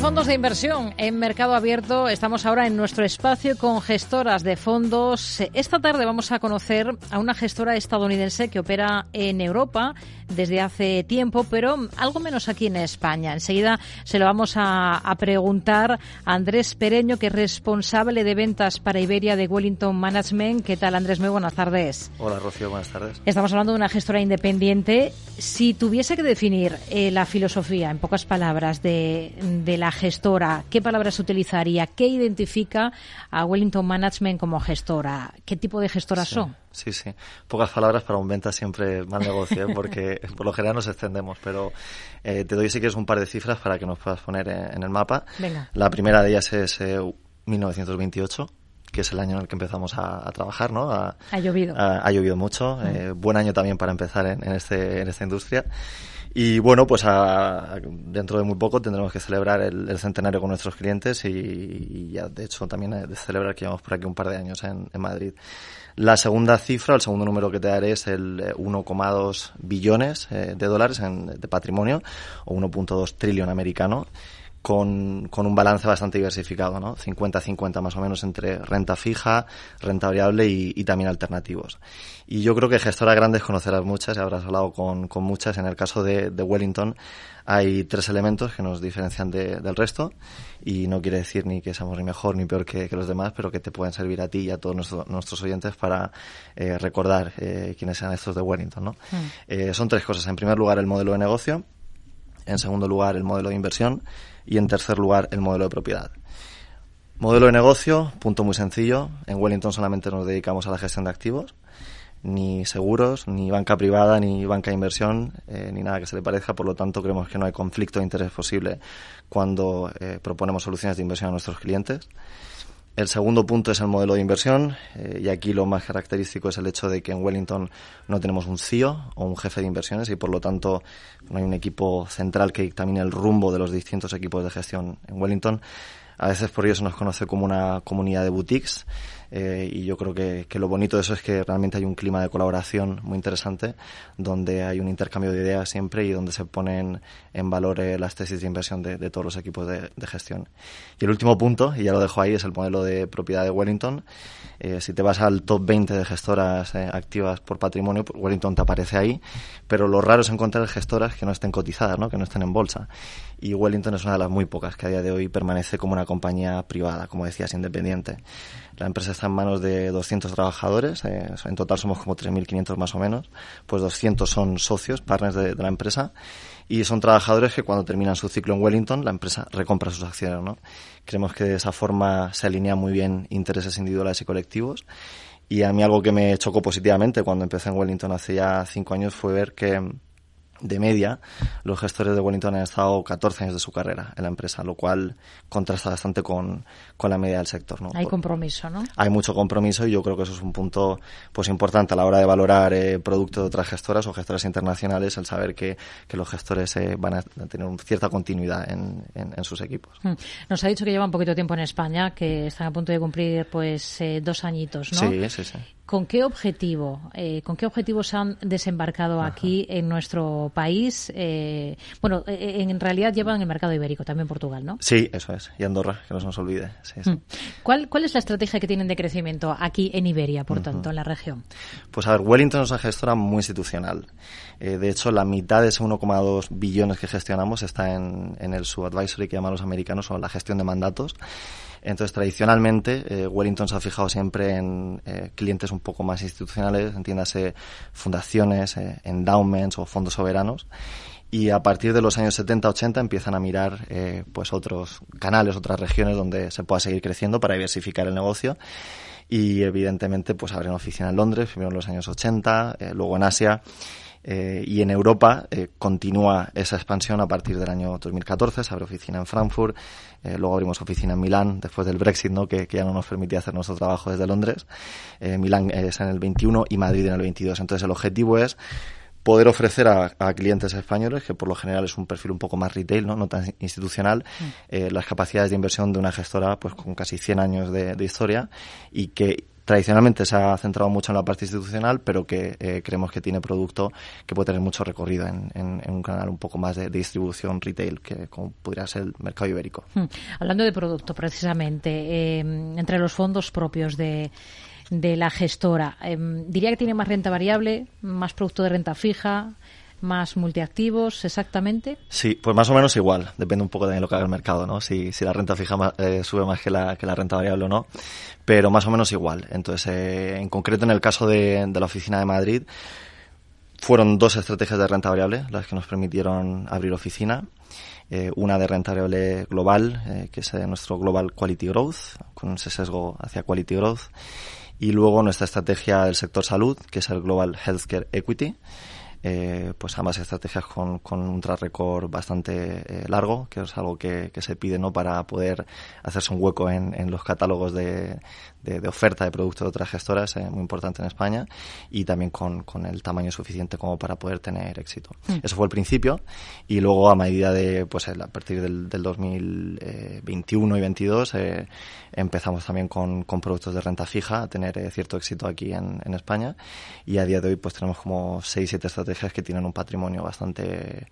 De fondos de inversión en mercado abierto. Estamos ahora en nuestro espacio con gestoras de fondos. Esta tarde vamos a conocer a una gestora estadounidense que opera en Europa desde hace tiempo, pero algo menos aquí en España. Enseguida se lo vamos a, a preguntar a Andrés Pereño, que es responsable de ventas para Iberia de Wellington Management. ¿Qué tal, Andrés? Muy buenas tardes. Hola, Rocío. Buenas tardes. Estamos hablando de una gestora independiente. Si tuviese que definir eh, la filosofía, en pocas palabras, de de la gestora, ¿qué palabras utilizaría? ¿Qué identifica a Wellington Management como gestora? ¿Qué tipo de gestoras sí, son? Sí, sí. Pocas palabras para un venta siempre mal negocio, ¿eh? porque por lo general nos extendemos, pero eh, te doy si quieres un par de cifras para que nos puedas poner en, en el mapa. Venga. La primera de ellas es eh, 1928 que es el año en el que empezamos a, a trabajar, ¿no? A, ha llovido. A, ha llovido mucho. Mm. Eh, buen año también para empezar en, en, este, en esta industria. Y bueno, pues a, dentro de muy poco tendremos que celebrar el, centenario con nuestros clientes y, y, ya de hecho también de celebrar que llevamos por aquí un par de años en, Madrid. La segunda cifra, el segundo número que te daré es el 1,2 billones eh, de dólares en, de patrimonio o 1.2 trillón americano con, con, un balance bastante diversificado, ¿no? 50-50 más o menos entre renta fija, renta variable y, y, también alternativos. Y yo creo que gestoras grandes conocerás muchas y habrás hablado con, con muchas. En el caso de, de, Wellington hay tres elementos que nos diferencian de, del resto y no quiere decir ni que seamos ni mejor ni peor que, que, los demás, pero que te pueden servir a ti y a todos nuestro, nuestros oyentes para eh, recordar eh, quiénes sean estos de Wellington, ¿no? Mm. Eh, son tres cosas. En primer lugar, el modelo de negocio. En segundo lugar, el modelo de inversión y en tercer lugar el modelo de propiedad. Modelo de negocio, punto muy sencillo. En Wellington solamente nos dedicamos a la gestión de activos, ni seguros, ni banca privada, ni banca de inversión, eh, ni nada que se le parezca. Por lo tanto, creemos que no hay conflicto de interés posible cuando eh, proponemos soluciones de inversión a nuestros clientes. El segundo punto es el modelo de inversión eh, y aquí lo más característico es el hecho de que en Wellington no tenemos un CEO o un jefe de inversiones y por lo tanto no hay un equipo central que dictamine el rumbo de los distintos equipos de gestión en Wellington. A veces por ello se nos conoce como una comunidad de boutiques eh, y yo creo que, que, lo bonito de eso es que realmente hay un clima de colaboración muy interesante donde hay un intercambio de ideas siempre y donde se ponen en valor eh, las tesis de inversión de, de todos los equipos de, gestión. Y el último punto, y ya lo dejo ahí, es el modelo de propiedad de Wellington. Eh, si te vas al top 20 de gestoras eh, activas por patrimonio, pues Wellington te aparece ahí, pero lo raro es encontrar gestoras que no estén cotizadas, ¿no? que no estén en bolsa. Y Wellington es una de las muy pocas que a día de hoy permanece como una compañía privada, como decías, independiente. La empresa está en manos de 200 trabajadores, eh, en total somos como 3.500 más o menos, pues 200 son socios, partners de, de, la empresa, y son trabajadores que cuando terminan su ciclo en Wellington, la empresa recompra sus acciones, ¿no? Creemos que de esa forma se alinean muy bien intereses individuales y colectivos, y a mí algo que me chocó positivamente cuando empecé en Wellington hace ya cinco años fue ver que de media, los gestores de Wellington han estado 14 años de su carrera en la empresa, lo cual contrasta bastante con, con la media del sector. ¿no? Hay compromiso, ¿no? Hay mucho compromiso y yo creo que eso es un punto pues importante a la hora de valorar eh, productos de otras gestoras o gestoras internacionales, el saber que, que los gestores eh, van a tener cierta continuidad en, en, en, sus equipos. Nos ha dicho que lleva un poquito tiempo en España, que están a punto de cumplir pues eh, dos añitos, ¿no? Sí, sí, sí. ¿Con qué objetivo? Eh, ¿Con qué objetivos se han desembarcado Ajá. aquí en nuestro país? Eh, bueno, eh, en realidad llevan el mercado ibérico, también Portugal, ¿no? Sí, eso es. Y Andorra, que no se nos olvide. Sí, sí. ¿Cuál, ¿Cuál es la estrategia que tienen de crecimiento aquí en Iberia, por uh -huh. tanto, en la región? Pues a ver, Wellington es una gestora muy institucional. Eh, de hecho, la mitad de ese 1,2 billones que gestionamos está en, en el subadvisory que llaman los americanos o la gestión de mandatos. Entonces, tradicionalmente, eh, Wellington se ha fijado siempre en eh, clientes un poco más institucionales, entiéndase fundaciones, eh, endowments o fondos soberanos. Y a partir de los años 70-80 empiezan a mirar pues otros canales, otras regiones donde se pueda seguir creciendo para diversificar el negocio. Y evidentemente, pues abren oficina en Londres, primero en los años 80, luego en Asia Eh, y en Europa eh, continúa esa expansión a partir del año 2014. Se abre oficina en Frankfurt, eh, luego abrimos oficina en Milán después del Brexit, ¿no? que, ya no nos permitía hacer nuestro trabajo desde Londres. Milán es en el 21 y Madrid en el 22. Entonces el objetivo es poder ofrecer a, clientes españoles, que por lo general es un perfil un poco más retail, no, no tan institucional, mm. las capacidades de inversión de una gestora pues con casi 100 años de, de historia y que tradicionalmente se ha centrado mucho en la parte institucional, pero que eh, creemos que tiene producto que puede tener mucho recorrido en, un canal un poco más de, distribución retail, que como podría ser el mercado ibérico. Hmm. Hablando de producto, precisamente, eh, entre los fondos propios de, de la gestora, eh, diría que tiene más renta variable, más producto de renta fija, más multiactivos exactamente? Sí, pues más o menos igual. Depende un poco de lo que haga el mercado, ¿no? Si, si la renta fija eh, sube más que la, que la renta variable o no. Pero más o menos igual. Entonces, eh, en concreto, en el caso de, la oficina de Madrid, fueron dos estrategias de renta variable las que nos permitieron abrir oficina. Eh, una de renta variable global, eh, que es nuestro Global Quality Growth, con ese sesgo hacia Quality Growth. Y luego nuestra estrategia del sector salud, que es el Global Healthcare Equity, eh, pues ambas estrategias con, con un track record bastante eh, largo, que es algo que, que, se pide no para poder hacerse un hueco en, en los catálogos de, de, oferta de productos de otras gestoras, eh, muy importante en España, y también con, con, el tamaño suficiente como para poder tener éxito. Mm. Eso fue el principio, y luego a medida de, pues a partir del, del 2021 y 22, eh, empezamos también con, con, productos de renta fija a tener eh, cierto éxito aquí en, en, España, y a día de hoy pues tenemos como 6-7 estrategias que tienen un patrimonio bastante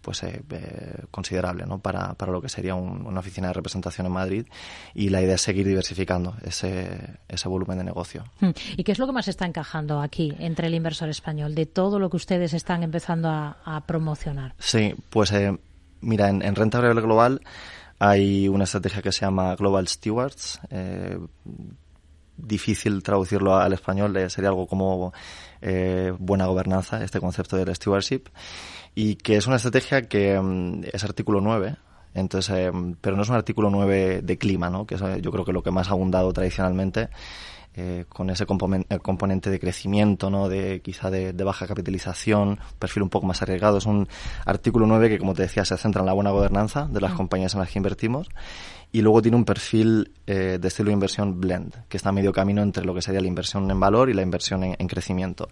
pues eh, eh, considerable ¿no? para, para lo que sería una oficina de representación en Madrid y la idea es seguir diversificando ese, ese volumen de negocio. Hmm. ¿Y qué es lo que más está encajando aquí entre el inversor español de todo lo que ustedes están empezando a, promocionar? Sí, pues eh, mira, en, renta variable global hay una estrategia que se llama Global Stewards. Difícil traducirlo al español, sería algo como buena gobernanza, este concepto del stewardship y que es una estrategia que mm, es artículo 9, entonces, eh, pero no es un artículo 9 de clima, ¿no? que es yo creo que lo que más ha abundado tradicionalmente. Eh, con ese componente de crecimiento, ¿no? de quizá de, baja capitalización, perfil un poco más arriesgado. Es un artículo 9 que, como te decía, se centra en la buena gobernanza de las mm. compañías en las que invertimos y luego tiene un perfil eh, de estilo de inversión blend, que está a medio camino entre lo que sería la inversión en valor y la inversión en crecimiento.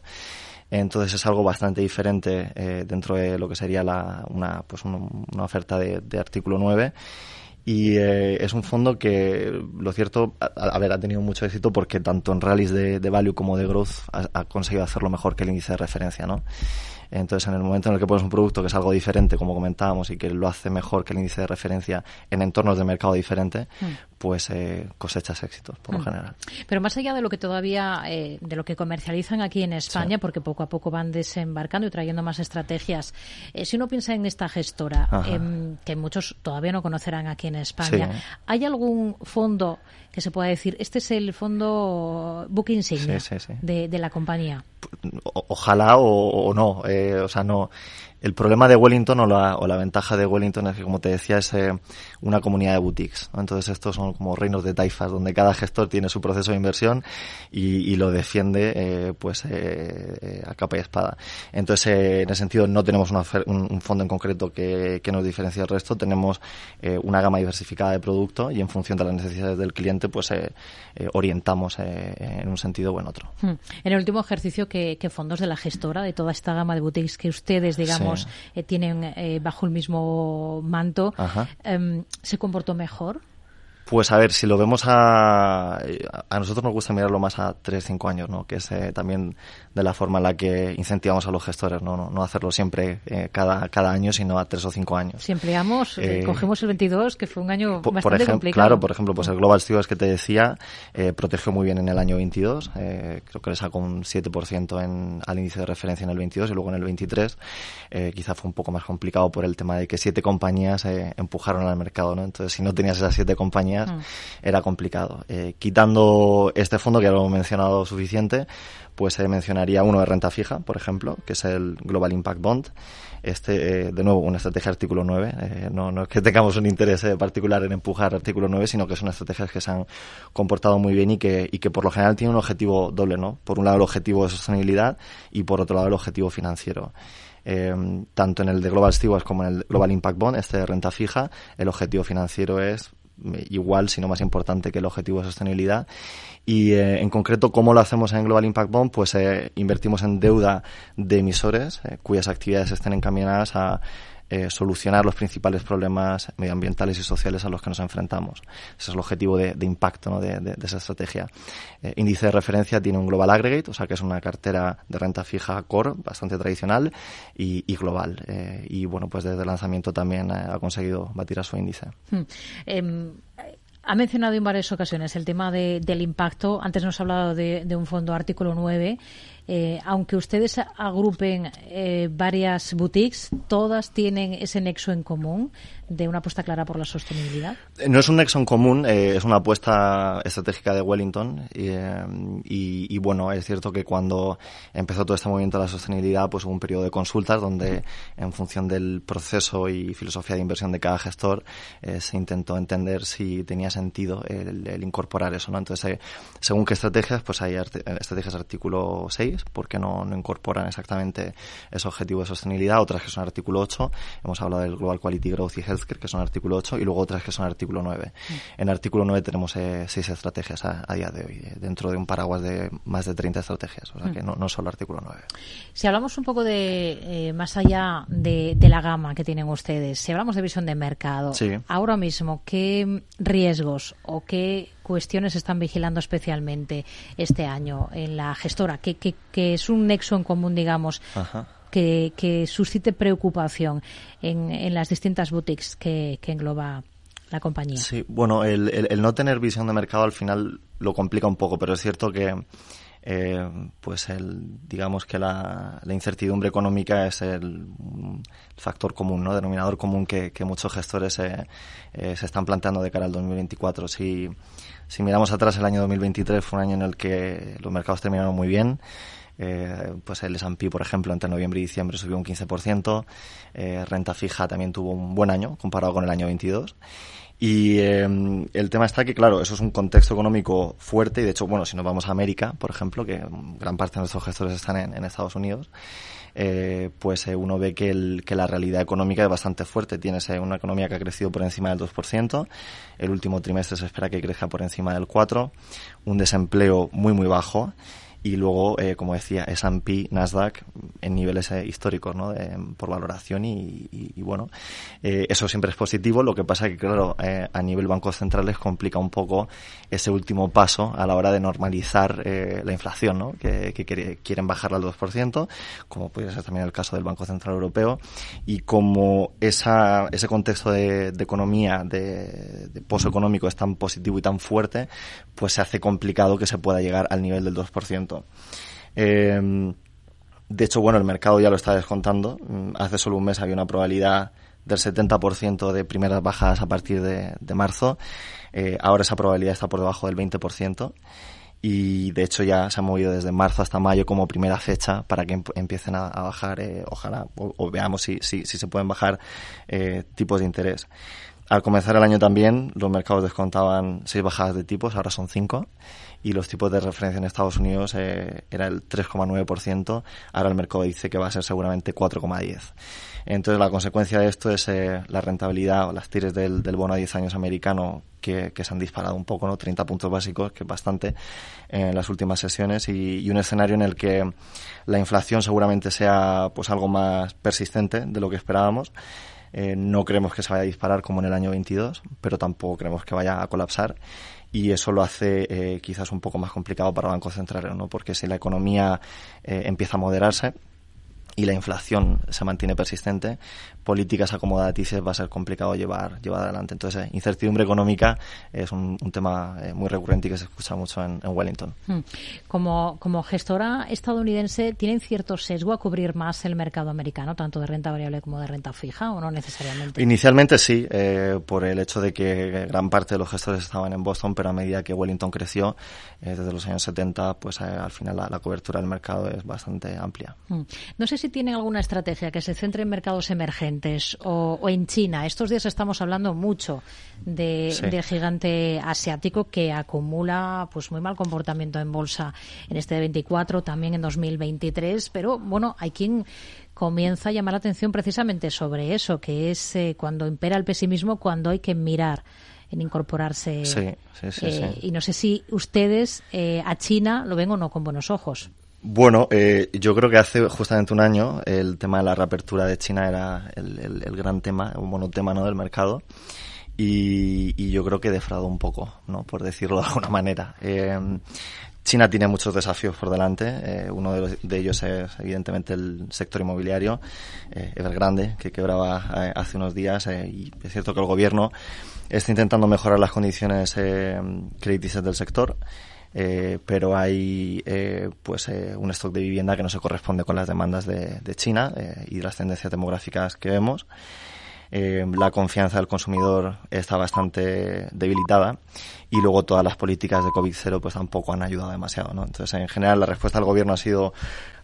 Entonces es algo bastante diferente eh, dentro de lo que sería la, una, pues una oferta de, artículo 9 y eh, es un fondo que, lo cierto, a, ver, ha tenido mucho éxito porque tanto en rallies de, de value como de growth ha, ha, conseguido hacerlo mejor que el índice de referencia, ¿no? Entonces, en el momento en el que pones un producto que es algo diferente, como comentábamos, y que lo hace mejor que el índice de referencia en entornos de mercado diferente, mm. pues eh, cosechas éxitos, por lo mm. general. Pero más allá de lo que todavía, eh, de lo que comercializan aquí en España, porque poco a poco van desembarcando y trayendo más estrategias, eh, si uno piensa en esta gestora, em, que muchos todavía no conocerán aquí en España, ¿hay algún fondo que se pueda decir, este es el fondo booking insignia de, de, la compañía? ojalá o, no. Eh, o sea, no. El problema de Wellington o la, o la ventaja de Wellington es que, como te decía, es eh, una comunidad de boutiques. Entonces, estos son como reinos de taifas, donde cada gestor tiene su proceso de inversión y, lo defiende eh, pues eh, a capa y espada. Entonces, en ese sentido, no tenemos un, fondo en concreto que, nos diferencie del resto. Tenemos una gama diversificada de producto y en función de las necesidades del cliente, pues orientamos en un sentido o en otro. Hmm. En el último ejercicio, ¿qué, ¿qué fondos de la gestora, de toda esta gama de boutiques que ustedes, digamos, eh, tienen eh, bajo el mismo manto, em, ¿se comportó mejor? Pues a ver, si lo vemos a... A nosotros nos gusta mirarlo más a 3, 5 años, ¿no? Que es eh, también de la forma en la que incentivamos a los gestores, ¿no? No, hacerlo siempre eh, cada, cada año, sino a 3 o 5 años. Si empleamos, eh, cogemos el 22, que fue un año por, bastante ejemplo, complicado. Claro, por ejemplo, pues el Global Stewards que te decía, protegió muy bien en el año 22, creo que le sacó un 7% en, al índice de referencia en el 22 y luego en el 23 quizá fue un poco más complicado por el tema de que siete compañías empujaron al mercado, ¿no? Entonces, si no tenías esas siete compañías compañías, mm. era complicado. Eh, quitando este fondo, que ya lo he mencionado suficiente, pues se mencionaría uno de renta fija, por ejemplo, que es el Global Impact Bond. Este, eh, de nuevo, una estrategia artículo 9. Eh, no, no es que tengamos un interés eh, particular en empujar artículo 9, sino que son estrategias que se han comportado muy bien y que, y que por lo general tienen un objetivo doble, ¿no? Por un lado el objetivo de sostenibilidad y por otro lado el objetivo financiero. tanto en el de Global Stewards como en el Global Impact Bond, este de renta fija, el objetivo financiero es igual, sino más importante que el objetivo de sostenibilidad. Y eh, en concreto, ¿cómo lo hacemos en Global Impact Bond? Pues eh, invertimos en deuda de emisores eh, cuyas actividades estén encaminadas a eh, solucionar los principales problemas medioambientales y sociales a los que nos enfrentamos. Ese es el objetivo de, impacto ¿no? de, esa estrategia. Eh, índice de referencia tiene un Global Aggregate, o sea que es una cartera de renta fija core, bastante tradicional y, global. Eh, y bueno, pues desde el lanzamiento también ha conseguido batir a su índice. Hmm. Ha mencionado en varias ocasiones el tema del impacto. Antes nos ha hablado de, de un fondo artículo 9 eh, aunque ustedes agrupen eh, varias boutiques, todas tienen ese nexo en común de una apuesta clara por la sostenibilidad? No es un nexo en común, eh, es una apuesta estratégica de Wellington y, bueno, es cierto que cuando empezó todo este movimiento de la sostenibilidad, pues hubo un periodo de consultas donde en función del proceso y filosofía de inversión de cada gestor se intentó entender si tenía sentido el, incorporar eso, ¿no? Entonces, según qué estrategias, pues hay estrategias artículo 6 porque no, no incorporan exactamente ese objetivo de sostenibilidad, otras que son artículo 8, hemos hablado del Global Quality Growth y Healthcare que son artículo 8 y luego otras que son artículo 9. Mm. En artículo 9 tenemos eh, seis estrategias a, día de hoy, eh, dentro de un paraguas de más de 30 estrategias, o sea que mm. no, no solo artículo 9. Si hablamos un poco de, eh, más allá de, la gama que tienen ustedes, si hablamos de visión de mercado, ahora mismo, ¿qué riesgos o qué cuestiones están vigilando especialmente este año en la gestora? que, que, es un nexo en común, digamos, Que, que, suscite preocupación en, en las distintas boutiques que, que engloba la compañía. Sí, bueno, el, no tener visión de mercado al final lo complica un poco, pero es cierto que eh, pues el, digamos que la, incertidumbre económica es el, factor común, ¿no? denominador común que, muchos gestores eh, se están planteando de cara al 2024. Si, si miramos atrás, el año 2023 fue un año en el que los mercados terminaron muy bien. Eh, pues el S&P, por ejemplo, entre noviembre y diciembre subió un 15%. Eh, renta fija también tuvo un buen año comparado con el año 22. Y em, el tema está que, claro, eso es un contexto económico fuerte y, de hecho, bueno, si nos vamos a América, por ejemplo, que gran parte de nuestros gestores están en, Estados Unidos, eh, pues eh, uno ve que, el, que la realidad económica es bastante fuerte. Tienes eh, una economía que ha crecido por encima del 2%, el último trimestre se espera que crezca por encima del 4%, un desempleo muy, muy bajo y luego, eh, como decía, S&P, Nasdaq en niveles eh, históricos, ¿no? por valoración y, y, bueno, eh, eso siempre es positivo. Lo que pasa que, claro, eh, a nivel bancos centrales complica un poco ese último paso a la hora de normalizar la inflación, ¿no? Que, quieren bajarla al 2%, como puede ser también el caso del Banco Central Europeo, y como esa, ese contexto de, de economía, de, de pozo económico es tan positivo y tan fuerte, pues se hace complicado que se pueda llegar al nivel del 2%. Em, de hecho, bueno, el mercado ya lo está descontando. Mm, hace solo un mes había una probabilidad del 70% de primeras bajadas a partir de, marzo. Eh, ahora esa probabilidad está por debajo del 20% y de hecho ya se ha movido desde marzo hasta mayo como primera fecha para que empiecen a, bajar, eh, ojalá, o, veamos si, se pueden bajar eh, tipos de interés. Al comenzar el año también los mercados descontaban seis bajadas de tipos, ahora son cinco y los tipos de referencia en Estados Unidos eh, era el 3,9%, ahora el mercado dice que va a ser seguramente 4,10%. Entonces la consecuencia de esto es eh, la rentabilidad o las tires del, del, bono a 10 años americano que, que, se han disparado un poco, ¿no? 30 puntos básicos, que es bastante en las últimas sesiones y, y, un escenario en el que la inflación seguramente sea pues algo más persistente de lo que esperábamos. Eh, no creemos que se vaya a disparar como en el año 22, pero tampoco creemos que vaya a colapsar y eso lo hace eh, quizás un poco más complicado para bancos centrales, ¿no? Porque si la economía eh, empieza a moderarse, y la inflación se mantiene persistente, políticas acomodaticias va a ser complicado llevar, llevar adelante. Entonces, eh, incertidumbre económica es un, tema eh, muy recurrente y que se escucha mucho en, Wellington. Hmm. Como, como gestora estadounidense, ¿tienen cierto sesgo a cubrir más el mercado americano, tanto de renta variable como de renta fija, o no necesariamente? Inicialmente sí, eh, por el hecho de que gran parte de los gestores estaban en Boston, pero a medida que Wellington creció, desde los años 70, pues al final la, cobertura del mercado es bastante amplia. Hmm. No sé si tienen alguna estrategia que se centre en mercados emergentes o, en China. Estos días estamos hablando mucho de, del gigante asiático que acumula pues muy mal comportamiento en bolsa en este 24, también en 2023, pero bueno, hay quien comienza a llamar la atención precisamente sobre eso, que es eh, cuando impera el pesimismo, cuando hay que mirar en incorporarse. Sí, sí, eh, Y no sé si ustedes eh, a China lo ven o no con buenos ojos. Bueno, eh, yo creo que hace justamente un año el tema de la reapertura de China era el, gran tema, un monotema ¿no? del mercado. Y, yo creo que defraudó un poco, ¿no? por decirlo de alguna manera. Eh, China tiene muchos desafíos por delante. Eh, uno de, ellos es, evidentemente, el sector inmobiliario, eh, Evergrande, que quebraba hace unos días. y es cierto que el gobierno está intentando mejorar las condiciones crediticias del sector. Eh, pero hay eh, pues eh, un stock de vivienda que no se corresponde con las demandas de, de China y las tendencias demográficas que vemos. la confianza del consumidor está bastante debilitada y luego todas las políticas de COVID-0 pues tampoco han ayudado demasiado. ¿no? Entonces, en general, la respuesta del gobierno ha sido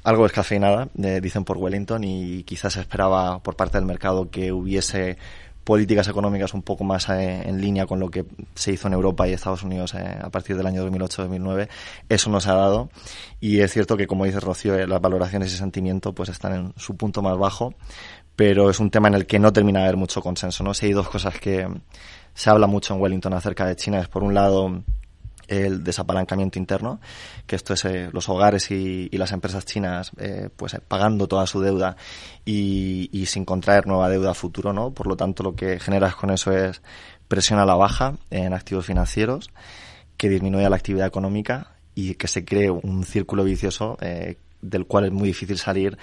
algo descafeinada, dicen por Wellington, y quizás se esperaba por parte del mercado que hubiese políticas económicas un poco más eh, en línea con lo que se hizo en Europa y Estados Unidos eh, a partir del año 2008-2009. Eso no se ha dado y es cierto que, como dice Rocío, eh, las valoraciones y sentimiento pues están en su punto más bajo, pero es un tema en el que no termina de haber mucho consenso. ¿no? Si hay dos cosas que se habla mucho en Wellington acerca de China, es por un lado el desapalancamiento interno, que esto es eh, los hogares y, las empresas chinas eh, pues eh, pagando toda su deuda y, sin contraer nueva deuda futuro, ¿no? Por lo tanto, lo que generas con eso es presión a la baja en activos financieros, que disminuye la actividad económica y que se cree un círculo vicioso del cual es muy difícil salir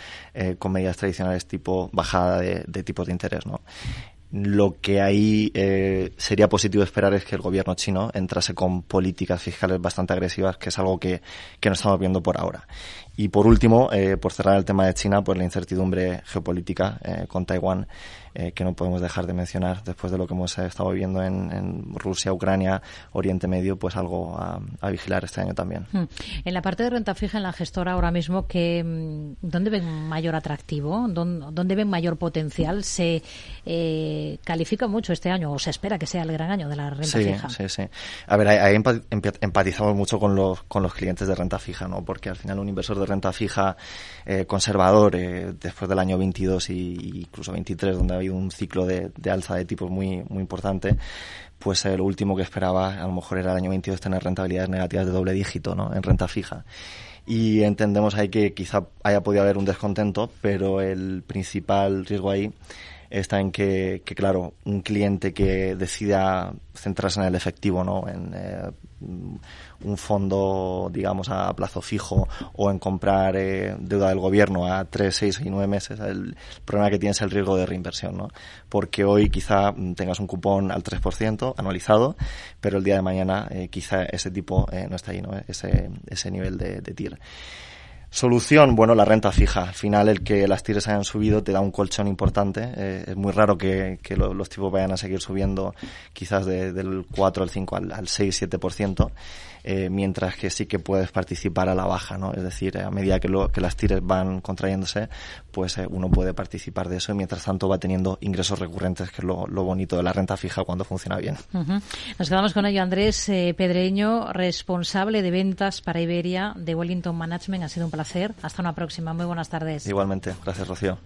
con medidas tradicionales tipo bajada de, de tipos de interés, ¿no? Lo que ahí eh, sería positivo esperar es que el gobierno chino entrase con políticas fiscales bastante agresivas, que es algo que, que no estamos viendo por ahora. Y por último, eh, por cerrar el tema de China, pues la incertidumbre geopolítica eh, con Taiwán, eh, que no podemos dejar de mencionar después de lo que hemos estado viviendo en, en Rusia, Ucrania, Oriente Medio, pues algo a, a, vigilar este año también. Hmm. En la parte de renta fija en la gestora ahora mismo, que, mm, ¿dónde ven mayor atractivo? ¿Dónde, dónde ven mayor potencial? Se califica mucho este año, o se espera que sea el gran año de la renta fija. Sí, sí. A ver, ahí empatizamos mucho con los, con los clientes de renta fija, ¿no? Porque al final un inversor de renta fija eh, conservador eh, después del año 22 y incluso 23, donde ha habido un ciclo de, alza de tipos muy, muy importante, pues eh, lo último que esperaba a lo mejor era el año 22 tener rentabilidades negativas de doble dígito ¿no? en renta fija y entendemos ahí que quizá haya podido haber un descontento, pero el principal riesgo ahí está en que, que, claro, un cliente que decida centrarse en el efectivo, ¿no? En eh, un fondo, digamos, a plazo fijo o en comprar eh, deuda del gobierno a tres, seis y nueve meses, el problema que tienes es el riesgo de reinversión, ¿no? Porque hoy quizá tengas un cupón al 3% anualizado, pero el día de mañana eh, quizá ese tipo no está ahí, ¿no? Ese, ese nivel de, de TIR. Solución, bueno, la renta fija. Al final, el que las tires hayan subido te da un colchón importante. Eh, es muy raro que, los tipos vayan a seguir subiendo quizás del 4 al 5 al, al 6, 7%. Eh, mientras que sí que puedes participar a la baja, ¿no? Es decir, a medida que, lo, que las tires van contrayéndose, pues eh, uno puede participar de eso y mientras tanto va teniendo ingresos recurrentes, que es lo, bonito de la renta fija cuando funciona bien. Nos quedamos con ello. Andrés eh, Pedreño, responsable de ventas para Iberia de Wellington Management. Ha sido un placer. Hasta una próxima. Muy buenas tardes. Igualmente. Gracias, Rocío.